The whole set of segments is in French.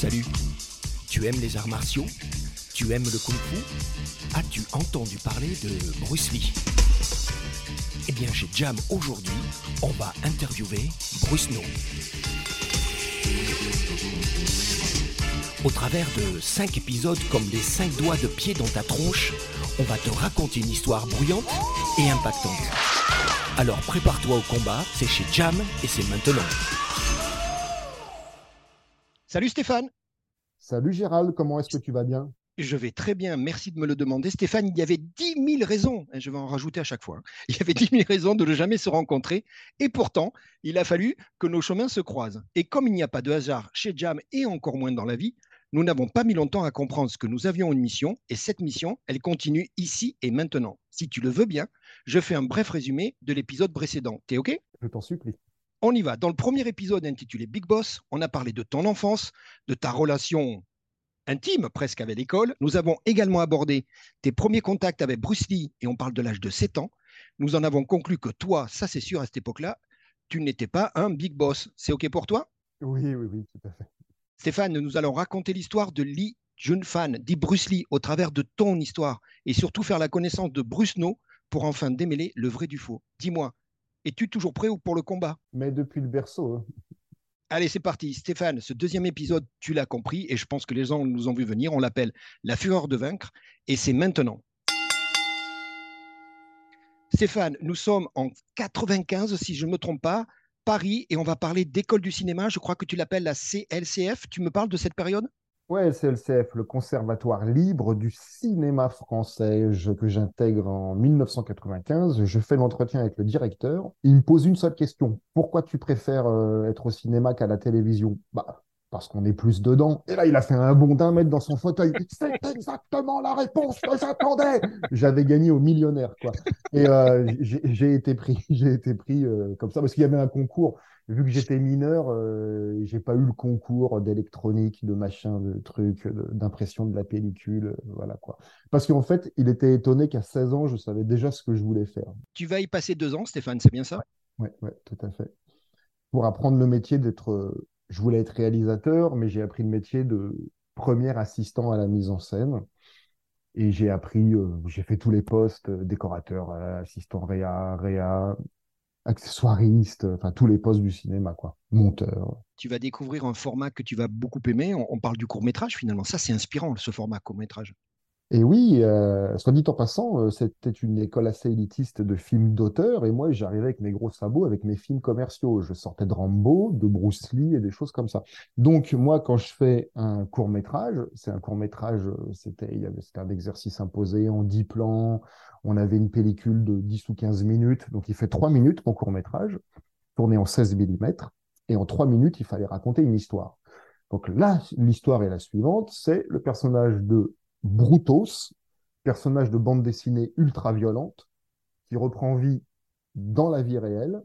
Salut. Tu aimes les arts martiaux? Tu aimes le kung-fu? As-tu entendu parler de Bruce Lee? Eh bien, chez Jam aujourd'hui, on va interviewer Bruce No. Au travers de 5 épisodes comme les 5 doigts de pied dans ta tronche, on va te raconter une histoire bruyante et impactante. Alors prépare-toi au combat, c'est chez Jam et c'est maintenant. Salut Stéphane Salut Gérald, comment est-ce que tu vas bien? Je vais très bien, merci de me le demander. Stéphane, il y avait 10 000 raisons, et je vais en rajouter à chaque fois, hein. il y avait 10 000 raisons de ne jamais se rencontrer, et pourtant, il a fallu que nos chemins se croisent. Et comme il n'y a pas de hasard chez Jam et encore moins dans la vie, nous n'avons pas mis longtemps à comprendre ce que nous avions une mission, et cette mission, elle continue ici et maintenant. Si tu le veux bien, je fais un bref résumé de l'épisode précédent. T'es OK? Je t'en supplie. On y va. Dans le premier épisode intitulé Big Boss, on a parlé de ton enfance, de ta relation intime presque avec l'école. Nous avons également abordé tes premiers contacts avec Bruce Lee et on parle de l'âge de 7 ans. Nous en avons conclu que toi, ça c'est sûr à cette époque-là, tu n'étais pas un big boss. C'est OK pour toi? Oui, oui, oui, tout à fait. Stéphane, nous allons raconter l'histoire de Lee Jun-fan, dit Bruce Lee, au travers de ton histoire et surtout faire la connaissance de Bruce No pour enfin démêler le vrai du faux. Dis-moi, es-tu toujours prêt pour le combat? Mais depuis le berceau. Hein. Allez, c'est parti. Stéphane, ce deuxième épisode, tu l'as compris, et je pense que les gens nous ont vu venir. On l'appelle La fureur de vaincre, et c'est maintenant. Stéphane, nous sommes en 95, si je ne me trompe pas, Paris, et on va parler d'école du cinéma. Je crois que tu l'appelles la CLCF. Tu me parles de cette période? Ouais, CLCF, le Conservatoire libre du cinéma français que j'intègre en 1995. Je fais l'entretien avec le directeur. Il me pose une seule question. Pourquoi tu préfères euh, être au cinéma qu'à la télévision? Bah, parce qu'on est plus dedans. Et là, il a fait un bond d'un mètre dans son fauteuil. C'est exactement la réponse que j'attendais. J'avais gagné au millionnaire, quoi. Et euh, j'ai été pris, été pris euh, comme ça parce qu'il y avait un concours vu que j'étais mineur, euh, j'ai pas eu le concours d'électronique, de machin, de trucs, d'impression de la pellicule, euh, voilà quoi. Parce qu'en fait, il était étonné qu'à 16 ans, je savais déjà ce que je voulais faire. Tu vas y passer deux ans, Stéphane, c'est bien ça? Oui, ouais, tout à fait. Pour apprendre le métier d'être, euh, je voulais être réalisateur, mais j'ai appris le métier de premier assistant à la mise en scène. Et j'ai appris, j'ai fait tous les postes, décorateur, assistant réa, réa, accessoiriste, enfin tous les postes du cinéma, quoi, monteur. Tu vas découvrir un format que tu vas beaucoup aimer. On, parle du court métrage finalement. Ça, c'est inspirant, ce format court métrage. Et oui, euh, soit dit en passant, euh, c'était une école assez élitiste de films d'auteur, et moi j'arrivais avec mes gros sabots, avec mes films commerciaux. Je sortais de Rambo, de Bruce Lee et des choses comme ça. Donc moi, quand je fais un court métrage, c'est un court métrage, c'était un exercice imposé en 10 plans, on avait une pellicule de 10 ou 15 minutes, donc il fait 3 minutes mon court métrage, tourné en 16 mm, et en 3 minutes, il fallait raconter une histoire. Donc là, l'histoire est la suivante, c'est le personnage de Brutos, personnage de bande dessinée ultra violente, qui reprend vie dans la vie réelle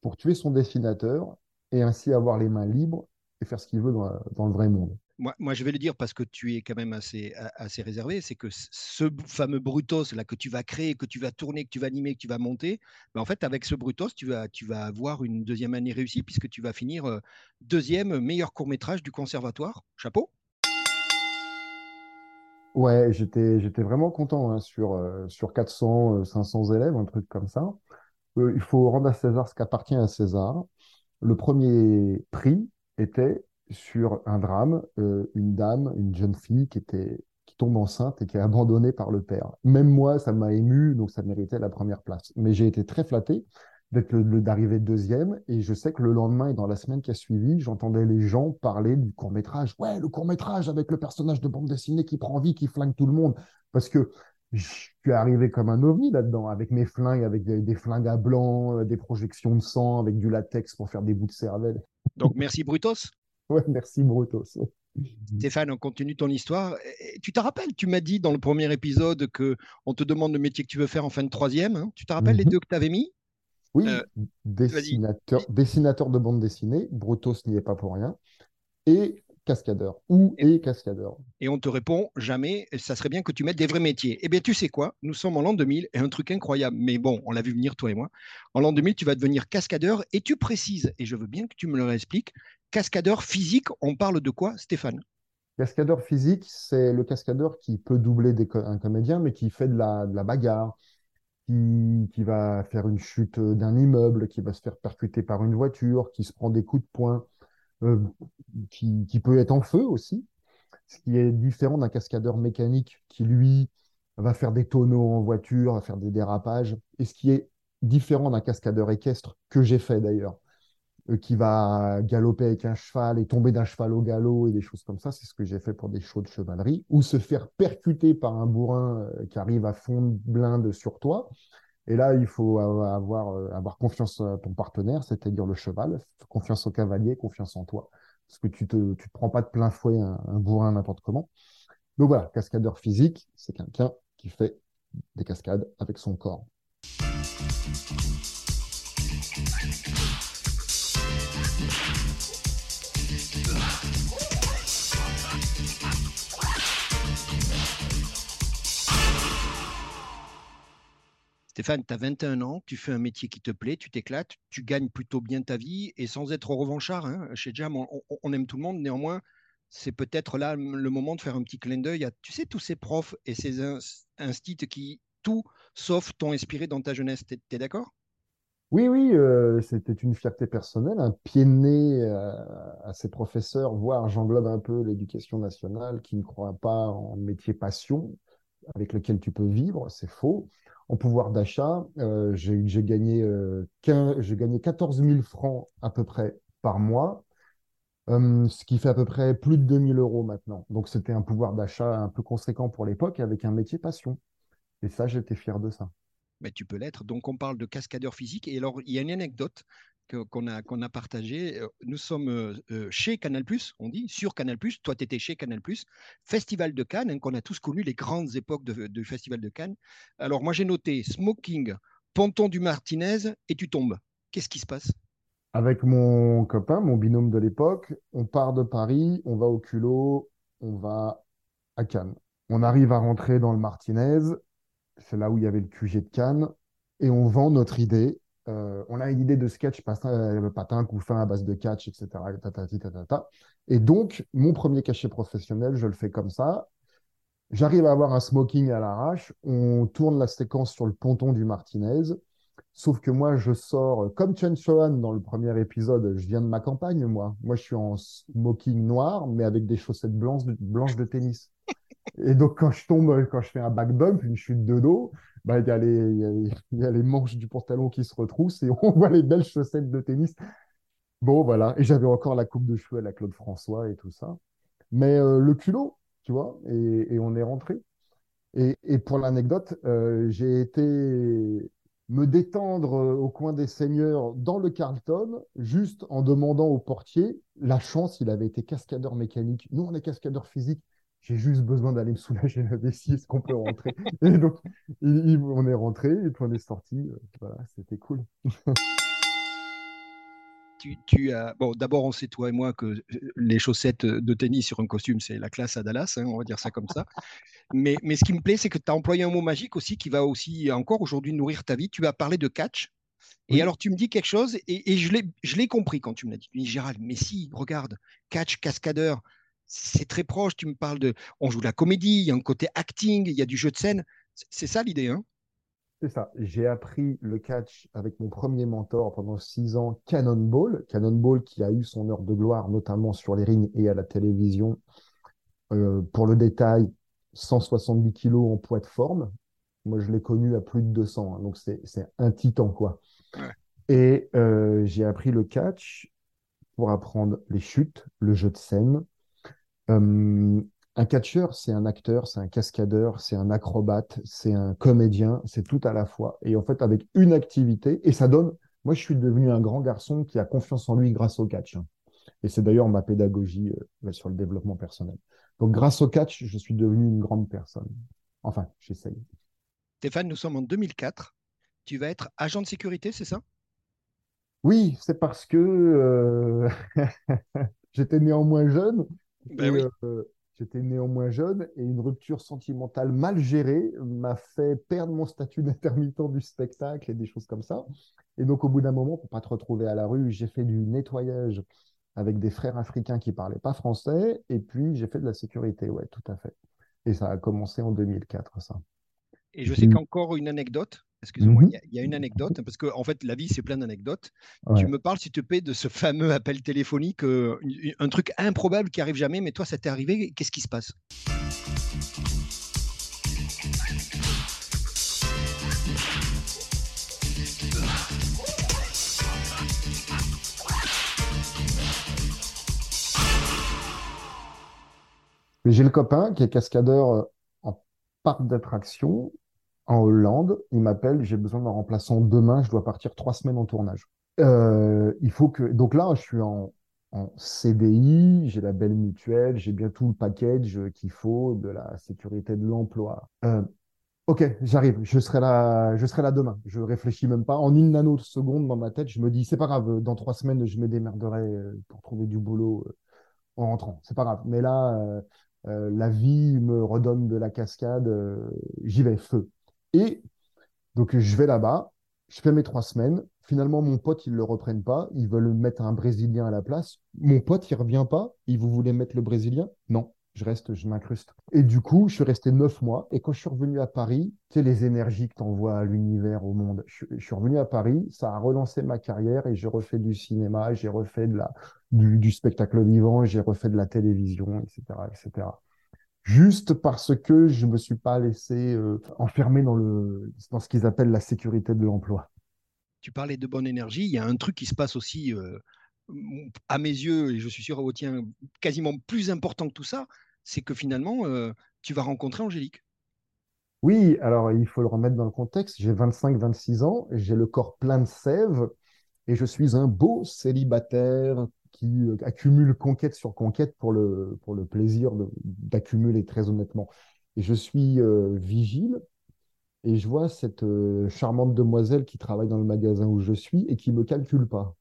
pour tuer son dessinateur et ainsi avoir les mains libres et faire ce qu'il veut dans, le vrai monde. Moi, je vais le dire parce que tu es quand même assez, réservé, c'est que ce fameux Brutos là que tu vas créer, que tu vas tourner, que tu vas animer, que tu vas monter, ben en fait avec ce Brutos, tu vas, tu vas avoir une deuxième année réussie puisque tu vas finir euh, deuxième meilleur court métrage du conservatoire. Chapeau. Ouais, j'étais, j'étais vraiment content hein, sur, euh, sur 400, 500 euh, élèves, un truc comme ça. Euh, il faut rendre à César ce qu'appartient à César. Le premier prix était sur un drame, une dame, une jeune fille qui était qui tombe enceinte et qui est abandonnée par le père. Même moi, ça m'a ému, donc ça méritait la première place. Mais j'ai été très flatté d'être d'arriver deuxième. Et je sais que le lendemain et dans la semaine qui a suivi, j'entendais les gens parler du court métrage. Ouais, le court métrage avec le personnage de bande dessinée qui prend vie, qui flingue tout le monde. Parce que je suis arrivé comme un ovni là-dedans, avec mes flingues, avec des, flingues à blanc, euh, des projections de sang, avec du latex pour faire des bouts de cervelle. Donc merci Brutos. ouais, merci Brutos. Stéphane, on continue ton histoire. Tu te rappelles, tu m'as dit dans le premier épisode que on te demande le métier que tu veux faire en fin de troisième. Hein. tu te rappelles les mhm. deux que tu avais mis? Oui, euh, dessinateur, dessinateur de bande dessinée, Brutus n'y est pas pour rien, et cascadeur, ou et cascadeur. Et on te répond jamais, ça serait bien que tu mettes des vrais métiers. Eh bien, tu sais quoi, nous sommes en l'an 2000 et un truc incroyable, mais bon, on l'a vu venir toi et moi. En l'an 2000, tu vas devenir cascadeur et tu précises, et je veux bien que tu me le expliques, cascadeur physique, on parle de quoi, Stéphane? Cascadeur physique, c'est le cascadeur qui peut doubler des un comédien, mais qui fait de la, de la bagarre, qui, va faire une chute d'un immeuble, qui va se faire percuter par une voiture, qui se prend des coups de poing, euh, qui, qui, peut être en feu aussi, ce qui est différent d'un cascadeur mécanique qui, lui, va faire des tonneaux en voiture, va faire des dérapages, et ce qui est différent d'un cascadeur équestre, que j'ai fait d'ailleurs, euh, qui va galoper avec un cheval et tomber d'un cheval au galop et des choses comme ça, c'est ce que j'ai fait pour des shows de chevalerie, ou se faire percuter par un bourrin euh, qui arrive à fond de blinde sur toi. Et là, il faut avoir, euh, avoir confiance à ton partenaire, c'est-à-dire le cheval, confiance au cavalier, confiance en toi. Parce que tu ne te, tu te prends pas de plein fouet un bourrin n'importe comment. Donc voilà, cascadeur physique, c'est quelqu'un qui fait des cascades avec son corps. Stéphane, tu as 21 ans, tu fais un métier qui te plaît, tu t'éclates, tu gagnes plutôt bien ta vie et sans être revanchard, hein, chez Jam, on, aime tout le monde, néanmoins, c'est peut-être là le moment de faire un petit clin d'œil à, tu sais, tous ces profs et ces instituts qui, tout sauf, t'ont inspiré dans ta jeunesse. Tu es, d'accord? Oui, oui, euh, c'était une fierté personnelle, un pied de nez euh, à ces professeurs, voire j'englobe un peu l'éducation nationale qui ne croit pas en métier passion avec lequel tu peux vivre, c'est faux en pouvoir d'achat. Euh, j'ai gagné, euh, gagné 14 000 francs à peu près par mois, euh, ce qui fait à peu près plus de 2 000 euros maintenant. Donc c'était un pouvoir d'achat un peu conséquent pour l'époque avec un métier passion. Et ça, j'étais fier de ça. Mais tu peux l'être. Donc on parle de cascadeur physique. Et alors, il y a une anecdote qu'on a, qu'on a partagé. Euh, nous sommes euh, euh, chez Canal, on dit, sur Canal. Toi, tu étais chez Canal, Festival de Cannes, hein, qu'on a tous connu les grandes époques du Festival de Cannes. Alors, moi, j'ai noté smoking, ponton du Martinez, et tu tombes. Qu'est-ce qui se passe? Avec mon copain, mon binôme de l'époque, on part de Paris, on va au culot, on va à Cannes. On arrive à rentrer dans le Martinez, c'est là où il y avait le QG de Cannes, et on vend notre idée euh, on a une idée de sketch, patin, euh, patin, coup fin à base de catch, etc. Et donc, mon premier cachet professionnel, je le fais comme ça. J'arrive à avoir un smoking à l'arrache. On tourne la séquence sur le ponton du Martinez. Sauf que moi, je sors comme Chen Chohan dans le premier épisode. Je viens de ma campagne, moi. Moi, je suis en smoking noir, mais avec des chaussettes blanches de tennis. Et donc, quand je tombe, quand je fais un back bump, une chute de dos, bah, il y, a les, manches du pantalon qui se retroussent et on voit les belles chaussettes de tennis. Bon, voilà. Et j'avais encore la coupe de cheveux à la Claude François et tout ça. Mais euh, le culot, tu vois, et, on est rentré. Et, pour l'anecdote, euh, j'ai été me détendre au coin des seigneurs dans le Carlton, juste en demandant au portier la chance, il avait été cascadeur mécanique. Nous, on est cascadeur physique j'ai juste besoin d'aller me soulager la vessie, est-ce qu'on peut rentrer? Et donc, on est rentré et puis on est sorti. Euh, voilà, c'était cool. Tu, as... Bon, d'abord, on sait, toi et moi, que euh, les chaussettes de tennis sur un costume, c'est la classe à Dallas, hein, on va dire ça comme ça. mais, mais ce qui me plaît, c'est que tu as employé un mot magique aussi qui va aussi encore aujourd'hui nourrir ta vie. Tu as parlé de catch. Et alors, tu me dis quelque chose, et, et je l'ai compris quand tu me l'as dit. Tu me dis, Gérald, mais si, regarde, catch, cascadeur, c'est très proche. Tu me parles de. On joue de la comédie, il y a un côté acting, il y a du jeu de scène. C'est ça l'idée, hein? C'est ça. J'ai appris le catch avec mon premier mentor pendant six ans, Cannonball. Cannonball qui a eu son heure de gloire, notamment sur les rings et à la télévision. Euh, pour le détail, 170 kilos en poids de forme. Moi, je l'ai connu à plus de 200, hein, donc c'est un titan, quoi. Et euh, j'ai appris le catch pour apprendre les chutes, le jeu de scène, euh, un catcheur, c'est un acteur, c'est un cascadeur, c'est un acrobate, c'est un comédien, c'est tout à la fois. Et en fait, avec une activité, et ça donne. Moi, je suis devenu un grand garçon qui a confiance en lui grâce au catch. Hein. Et c'est d'ailleurs ma pédagogie euh, sur le développement personnel. Donc, grâce au catch, je suis devenu une grande personne. Enfin, j'essaye. Stéphane, nous sommes en 2004. Tu vas être agent de sécurité, c'est ça? Oui, c'est parce que euh, j'étais néanmoins jeune ben euh, j'étais néanmoins jeune et une rupture sentimentale mal gérée m'a fait perdre mon statut d'intermittent du spectacle et des choses comme ça. Et donc, au bout d'un moment, pour pas te retrouver à la rue, j'ai fait du nettoyage avec des frères africains qui parlaient pas français. Et puis, j'ai fait de la sécurité, ouais, tout à fait. Et ça a commencé en 2004, ça. Et je sais qu'encore une anecdote, excusez-moi, mhm. il y, a une anecdote, parce que en fait, la vie, c'est plein d'anecdotes. Tu me parles, s'il te plaît, de ce fameux appel téléphonique, euh, un truc improbable qui arrive jamais, mais toi, ça t'est arrivé, qu'est-ce qui se passe? J'ai le copain qui est cascadeur euh, en parc d'attractions en Hollande. Il m'appelle, j'ai besoin d'un remplaçant demain, je dois partir trois semaines en tournage. Euh, il faut que. Donc là, je suis en, CDI, j'ai la belle mutuelle, j'ai bien tout le package qu'il faut de la sécurité de l'emploi. Euh, ok, j'arrive, je serai là, je serai là demain. Je réfléchis même pas. En une nanoseconde dans ma tête, je me dis, c'est pas grave, dans trois semaines, je me démerderai pour trouver du boulot en rentrant. C'est pas grave. Mais là, la vie me redonne de la cascade, j'y vais, feu. Et donc, je vais là-bas, je fais mes trois semaines. Finalement, mon pote, ils ne le reprennent pas. Ils veulent mettre un Brésilien à la place. Mon pote, il ne revient pas. Et vous voulez mettre le Brésilien? Non, je reste, je m'incruste. Et du coup, je suis resté neuf mois. Et quand je suis revenu à Paris, tu sais, les énergies que tu envoies à l'univers, au monde, je, suis revenu à Paris, ça a relancé ma carrière et j'ai refait du cinéma, j'ai refait du, du spectacle vivant, j'ai refait de la télévision, etc., etc juste parce que je ne me suis pas laissé euh, enfermer dans, le, dans ce qu'ils appellent la sécurité de l'emploi. Tu parlais de bonne énergie. Il y a un truc qui se passe aussi, euh, à mes yeux, et je suis sûr au tien, quasiment plus important que tout ça, c'est que finalement, euh, tu vas rencontrer Angélique. Oui, alors il faut le remettre dans le contexte. J'ai 25-26 ans, j'ai le corps plein de sève et je suis un beau célibataire qui euh, accumule conquête sur conquête pour le, pour le plaisir d'accumuler, très honnêtement. Et je suis euh, vigile et je vois cette euh, charmante demoiselle qui travaille dans le magasin où je suis et qui ne me calcule pas.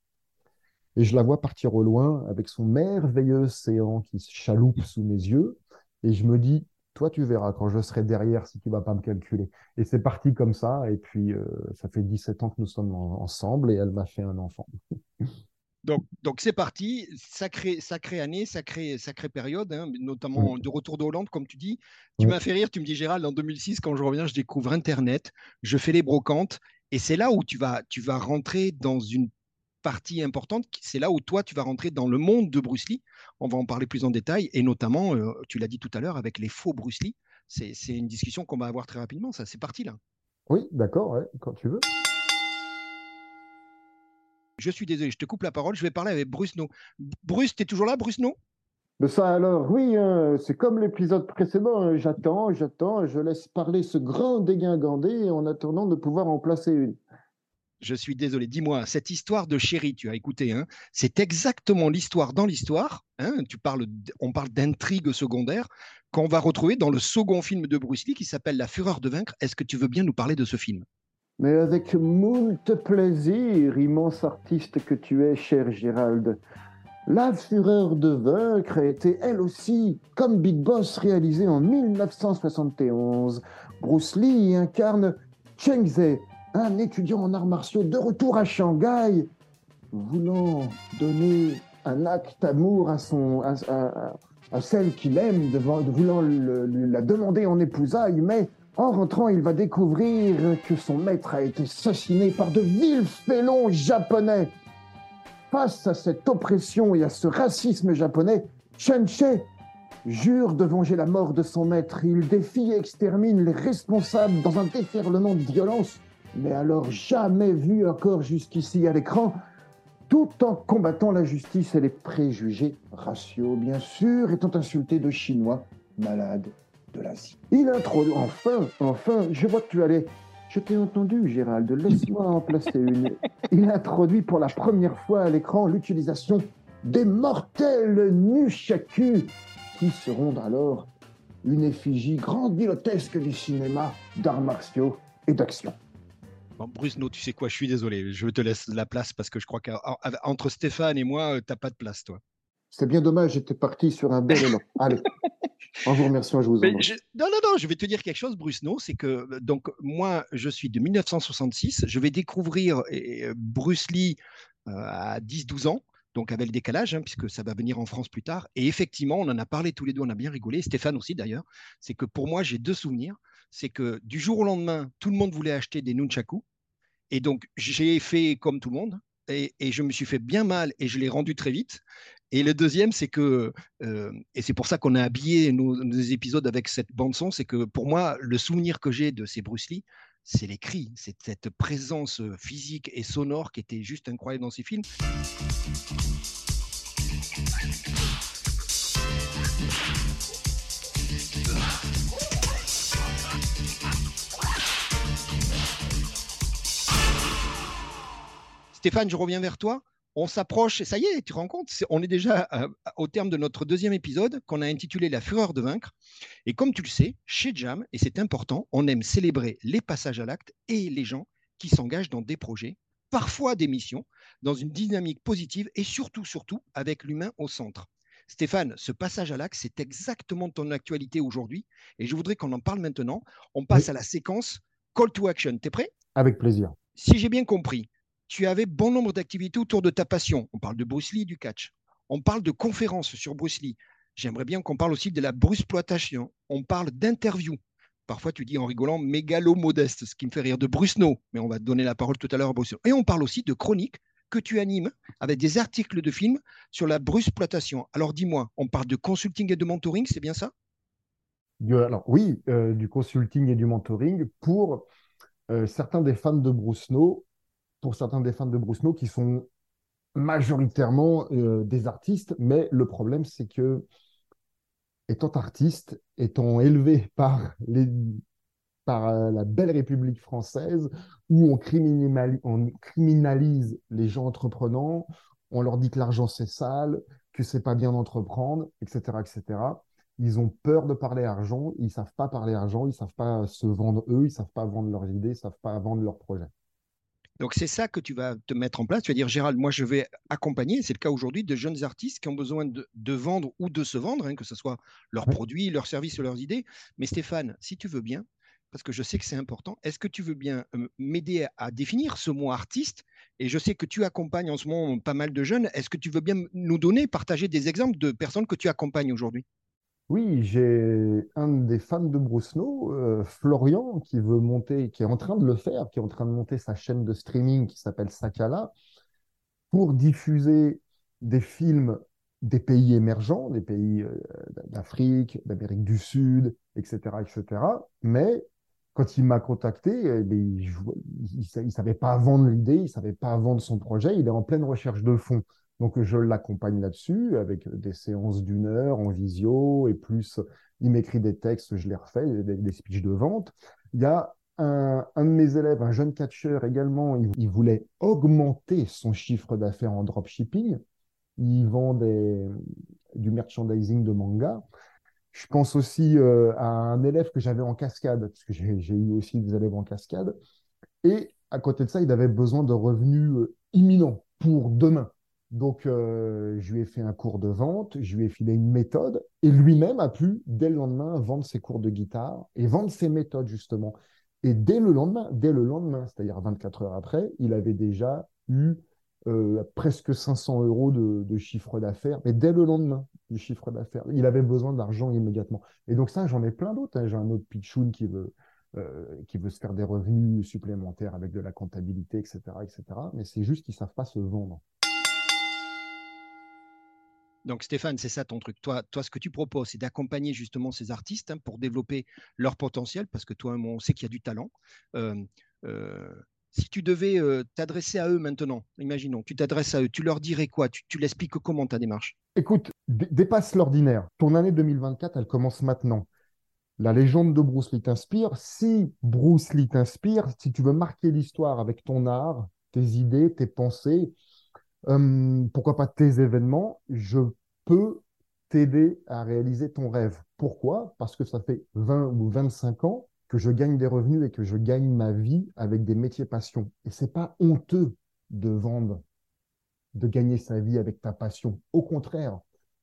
Et je la vois partir au loin avec son merveilleux séant qui se chaloupe sous mes yeux. Et je me dis, toi, tu verras quand je serai derrière si tu vas pas me calculer. Et c'est parti comme ça. Et puis, ça fait 17 ans que nous sommes ensemble et elle m'a fait un enfant. Donc, c'est parti, sacrée, sacrée année, sacrée, sacrée période, hein, notamment de retour de Hollande, comme tu dis. Tu m'as fait rire, tu me dis Gérald, en 2006, quand je reviens, je découvre Internet, je fais les brocantes, et c'est là où tu vas, tu vas rentrer dans une partie importante, c'est là où toi, tu vas rentrer dans le monde de Bruce Lee. On va en parler plus en détail, et notamment, euh, tu l'as dit tout à l'heure, avec les faux Bruce Lee. C'est une discussion qu'on va avoir très rapidement, ça, c'est parti là. Oui, d'accord, quand tu veux. Je suis désolé, je te coupe la parole. Je vais parler avec Bruce No. Bruce, tu es toujours là, Bruce No de ça alors, oui, hein, c'est comme l'épisode précédent, hein. j'attends, j'attends, je laisse parler ce grand dégingandé en attendant de pouvoir en placer une. Je suis désolé, dis-moi, cette histoire de chérie, tu as écouté, hein, c'est exactement l'histoire dans l'histoire. tu parles, on parle d'intrigue secondaire qu'on va retrouver dans le second film de Bruce Lee qui s'appelle La Fureur de vaincre. Est-ce que tu veux bien nous parler de ce film? Mais avec moult plaisir, immense artiste que tu es, cher Gérald. La fureur de vaincre a été elle aussi, comme Big Boss, réalisée en 1971. Bruce Lee incarne Cheng Ze, un étudiant en arts martiaux de retour à Shanghai, voulant donner un acte d'amour à, son, à, celle qu'il aime, voulant la demander en épousailles, mais en rentrant, il va découvrir que son maître a été assassiné par de vils félons japonais. Face à cette oppression et à ce racisme japonais, Chen Che jure de venger la mort de son maître. Il défie et extermine les responsables dans un déferlement de violence, mais alors jamais vu encore jusqu'ici à l'écran, tout en combattant la justice et les préjugés raciaux, bien sûr, étant insulté de Chinois malades de l'Asie. Il introduit, enfin, enfin, je vois que tu allais. Je t'ai entendu, Gérald, laisse-moi en placer une. Il introduit pour la première fois à l'écran l'utilisation des mortels nunchakus, qui seront alors une effigie grandiloquesque du cinéma d'arts martiaux et d'action. Bon, Bruce, tu sais quoi, je suis désolé, je te laisse la place parce que je crois qu'entre Stéphane et moi, t'as pas de place, toi. C'est bien dommage, j'étais parti sur un bel élan. Allez. En vous remerciant, je vous Non, non, non, je vais te dire quelque chose, Bruce No, c'est que donc moi, je suis de 1966, je vais découvrir Bruce Lee euh, à 10-12 ans. donc avec le décalage, hein, puisque ça va venir en France plus tard. Et effectivement, on en a parlé tous les deux, on a bien rigolé, Stéphane aussi d'ailleurs. C'est que pour moi, j'ai deux souvenirs. C'est que du jour au lendemain, tout le monde voulait acheter des nunchaku. Et donc, j'ai fait comme tout le monde. Et, je me suis fait bien mal et je l'ai rendu très vite. Et le deuxième, c'est que, euh, et c'est pour ça qu'on a habillé nos, nos, épisodes avec cette bande-son, c'est que pour moi, le souvenir que j'ai de ces Bruce Lee, c'est les cris, c'est cette présence physique et sonore qui était juste incroyable dans ces films. Stéphane, je reviens vers toi on s'approche, et ça y est, tu te rends compte, on est déjà euh, au terme de notre deuxième épisode qu'on a intitulé La fureur de vaincre. Et comme tu le sais, chez Jam, et c'est important, on aime célébrer les passages à l'acte et les gens qui s'engagent dans des projets, parfois des missions, dans une dynamique positive et surtout, surtout, avec l'humain au centre. Stéphane, ce passage à l'acte, c'est exactement ton actualité aujourd'hui et je voudrais qu'on en parle maintenant. On passe à la séquence Call to Action. Tu es prêt? Avec plaisir. Si j'ai bien compris, tu avais bon nombre d'activités autour de ta passion. On parle de Bruce Lee, du catch. On parle de conférences sur Bruce Lee. J'aimerais bien qu'on parle aussi de la bruceploitation. On parle d'interviews. Parfois, tu dis en rigolant mégalo-modeste, ce qui me fait rire de Bruce No, mais on va te donner la parole tout à l'heure à Bruce. Et on parle aussi de chroniques que tu animes avec des articles de films sur la bruceploitation. Alors dis-moi, on parle de consulting et de mentoring, c'est bien ça? Alors oui, euh, du consulting et du mentoring pour euh, certains des fans de Bruce No pour certains des fans de No qui sont majoritairement euh, des artistes, mais le problème, c'est que, étant artiste, étant élevé par, les, par euh, la belle République française, où on, on criminalise les gens entreprenants, on leur dit que l'argent c'est sale, que c'est pas bien d'entreprendre, etc., etc. Ils ont peur de parler argent, ils savent pas parler argent, ils savent pas se vendre eux, ils savent pas vendre leurs idées, ils savent pas vendre leurs projets. Donc c'est ça que tu vas te mettre en place. Tu vas dire, Gérald, moi je vais accompagner, c'est le cas aujourd'hui, de jeunes artistes qui ont besoin de, vendre ou de se vendre, hein, que ce soit leurs produits, leurs services ou leurs idées. Mais Stéphane, si tu veux bien, parce que je sais que c'est important, est-ce que tu veux bien euh, m'aider à définir ce mot artiste? Et je sais que tu accompagnes en ce moment pas mal de jeunes. Est-ce que tu veux bien nous donner, partager des exemples de personnes que tu accompagnes aujourd'hui? Oui, j'ai un des fans de No, euh, Florian, qui veut monter, qui est en train de le faire, qui est en train de monter sa chaîne de streaming qui s'appelle Sakala, pour diffuser des films des pays émergents, des pays euh, d'Afrique, d'Amérique du Sud, etc., etc. Mais quand il m'a contacté, eh il ne savait pas vendre l'idée, il ne savait pas vendre son projet, il est en pleine recherche de fonds. Donc, je l'accompagne là-dessus avec des séances d'une heure en visio et plus, il m'écrit des textes, je les refais, des, speeches de vente. Il y a un, de mes élèves, un jeune catcheur également, il, voulait augmenter son chiffre d'affaires en dropshipping. Il vend du merchandising de manga. Je pense aussi euh, à un élève que j'avais en cascade, parce que j'ai eu aussi des élèves en cascade. Et à côté de ça, il avait besoin de revenus euh, imminents pour demain. Donc, euh, je lui ai fait un cours de vente, je lui ai filé une méthode, et lui-même a pu, dès le lendemain, vendre ses cours de guitare et vendre ses méthodes, justement. Et dès le lendemain, dès le lendemain, c'est-à-dire 24 heures après, il avait déjà eu euh, presque 500 euros de, chiffre d'affaires, mais dès le lendemain du chiffre d'affaires. Il avait besoin d'argent immédiatement. Et donc ça, j'en ai plein d'autres. Hein. J'ai un autre pitchoun qui veut, euh, qui veut se faire des revenus supplémentaires avec de la comptabilité, etc. etc. Mais c'est juste qu'ils ne savent pas se vendre. Donc Stéphane, c'est ça ton truc. Toi, toi ce que tu proposes, c'est d'accompagner justement ces artistes hein, pour développer leur potentiel, parce que toi, on sait qu'il y a du talent. Si tu devais t'adresser à eux maintenant, imaginons, tu t'adresses à eux, tu leur dirais quoi? Tu, tu l'expliques comment ta démarche? Écoute, dépasse l'ordinaire. Ton année 2024, elle commence maintenant. La légende de Bruce Lee t'inspire. Si Bruce Lee t'inspire, si tu veux marquer l'histoire avec ton art, tes idées, tes pensées, Hum, pourquoi pas tes événements, je peux t'aider à réaliser ton rêve. Pourquoi? Parce que ça fait 20 ou 25 ans que je gagne des revenus et que je gagne ma vie avec des métiers passion. Et c'est pas honteux de vendre, de gagner sa vie avec ta passion. Au contraire,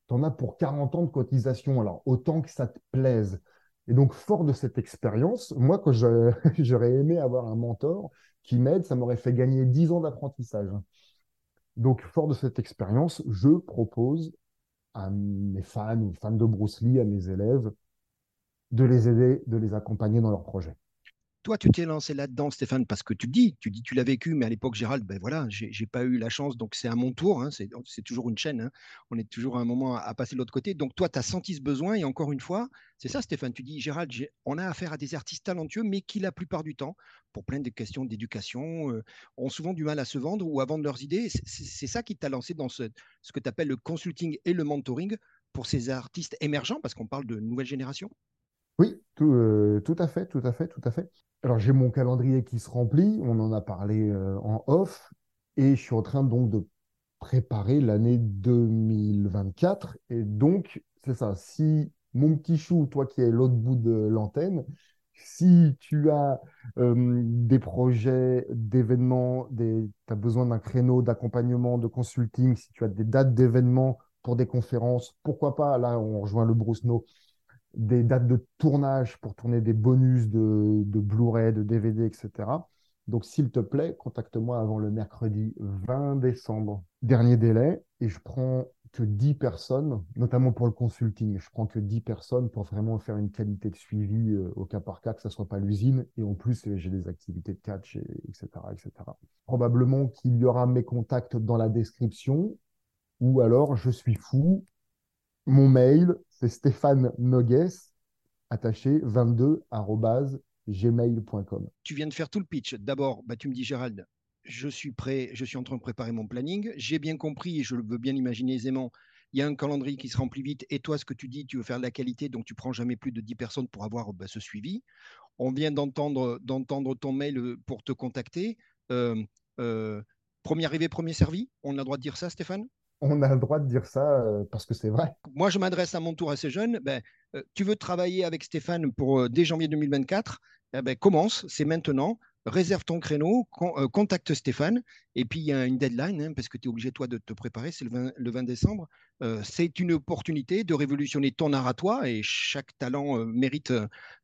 tu en as pour 40 ans de cotisation. Alors, autant que ça te plaise. Et donc, fort de cette expérience, moi, quand j'aurais aimé avoir un mentor qui m'aide, ça m'aurait fait gagner 10 ans d'apprentissage. Donc, fort de cette expérience, je propose à mes fans ou fans de Bruce Lee, à mes élèves, de les aider, de les accompagner dans leur projet. Toi, tu t'es lancé là-dedans, Stéphane, parce que tu dis, tu dis, tu l'as vécu, mais à l'époque, Gérald, ben voilà, j'ai pas eu la chance, donc c'est à mon tour. Hein, c'est toujours une chaîne. Hein, on est toujours à un moment à, passer de l'autre côté. Donc toi, tu as senti ce besoin, et encore une fois, c'est ça, Stéphane. Tu dis, Gérald, on a affaire à des artistes talentueux, mais qui la plupart du temps, pour plein de questions d'éducation, euh, ont souvent du mal à se vendre ou à vendre leurs idées. C'est ça qui t'a lancé dans ce, ce que tu appelles le consulting et le mentoring pour ces artistes émergents, parce qu'on parle de nouvelle génération? Tout, tout, à fait, tout à fait, tout à fait. Alors j'ai mon calendrier qui se remplit, on en a parlé euh, en off, et je suis en train donc de préparer l'année 2024. Et donc, c'est ça, si mon petit chou, toi qui es l'autre bout de l'antenne, si tu as euh, des projets d'événements, tu as besoin d'un créneau d'accompagnement, de consulting, si tu as des dates d'événements pour des conférences, pourquoi pas, là on rejoint le Brousseau, des dates de tournage pour tourner des bonus de, Blu-ray, de DVD, etc. Donc, s'il te plaît, contacte-moi avant le mercredi 20 décembre. Dernier délai, et je prends que 10 personnes, notamment pour le consulting. Je prends que 10 personnes pour vraiment faire une qualité de suivi euh, au cas par cas, que ça soit pas l'usine. Et en plus, j'ai des activités de catch, etc., etc. Probablement qu'il y aura mes contacts dans la description, ou alors je suis fou. Mon mail, c'est Stéphane Nogues, attaché 22 gmail.com. Tu viens de faire tout le pitch. D'abord, bah, tu me dis, Gérald, je suis prêt, je suis en train de préparer mon planning. J'ai bien compris, et je veux bien imaginer aisément, il y a un calendrier qui se remplit vite. Et toi, ce que tu dis, tu veux faire de la qualité, donc tu prends jamais plus de 10 personnes pour avoir bah, ce suivi. On vient d'entendre, d'entendre ton mail euh, pour te contacter. Euh, euh, premier arrivé, premier servi. On a le droit de dire ça, Stéphane? On a le droit de dire ça euh, parce que c'est vrai. Moi, je m'adresse à mon tour à ces jeunes. Ben, euh, tu veux travailler avec Stéphane pour euh, dès janvier 2024 eh ben, Commence, c'est maintenant. Réserve ton créneau, contacte Stéphane. Et puis, il y a une deadline, hein, parce que tu es obligé, toi, de te préparer. C'est le 20, décembre. c'est une opportunité de révolutionner ton art à toi. Et chaque talent mérite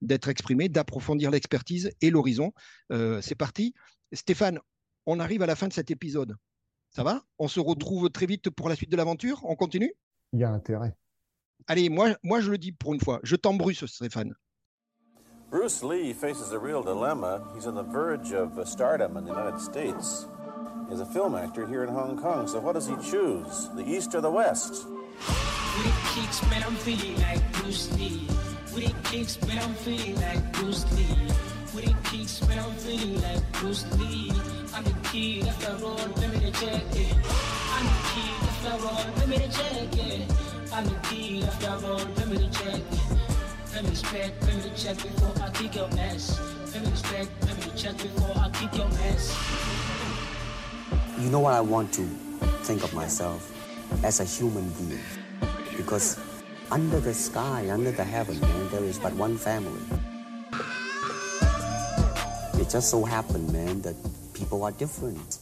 d'être exprimé, d'approfondir l'expertise et l'horizon. c'est parti. Stéphane, on arrive à la fin de cet épisode. Ça va? On se retrouve très vite pour la suite de l'aventure? On continue? Il y a intérêt. Allez, moi, moi je le dis pour une fois. Je t'embrusse, Stéphane. Bruce Lee faces a real dilemma. He's on the verge of stardom in the United States. He's a film actor here in Hong Kong. So what does he choose? The East or the West? With it kicks, man, I'm feeling like Bruce Lee. With it kicks, man, I'm feeling like Bruce Lee. With it kicks, man, I'm feeling like Bruce Lee. I'm the key, the road, let me check it. I'm the key, the road, let me check it. I'm the key, the road, let me check it. Let me respect, let me check before I kick your ass. Let me respect, let me check before I kick your ass. You know what I want to think of myself as a human being. Because under the sky, under the heaven, man, there is but one family. It just so happened, man, that people are different.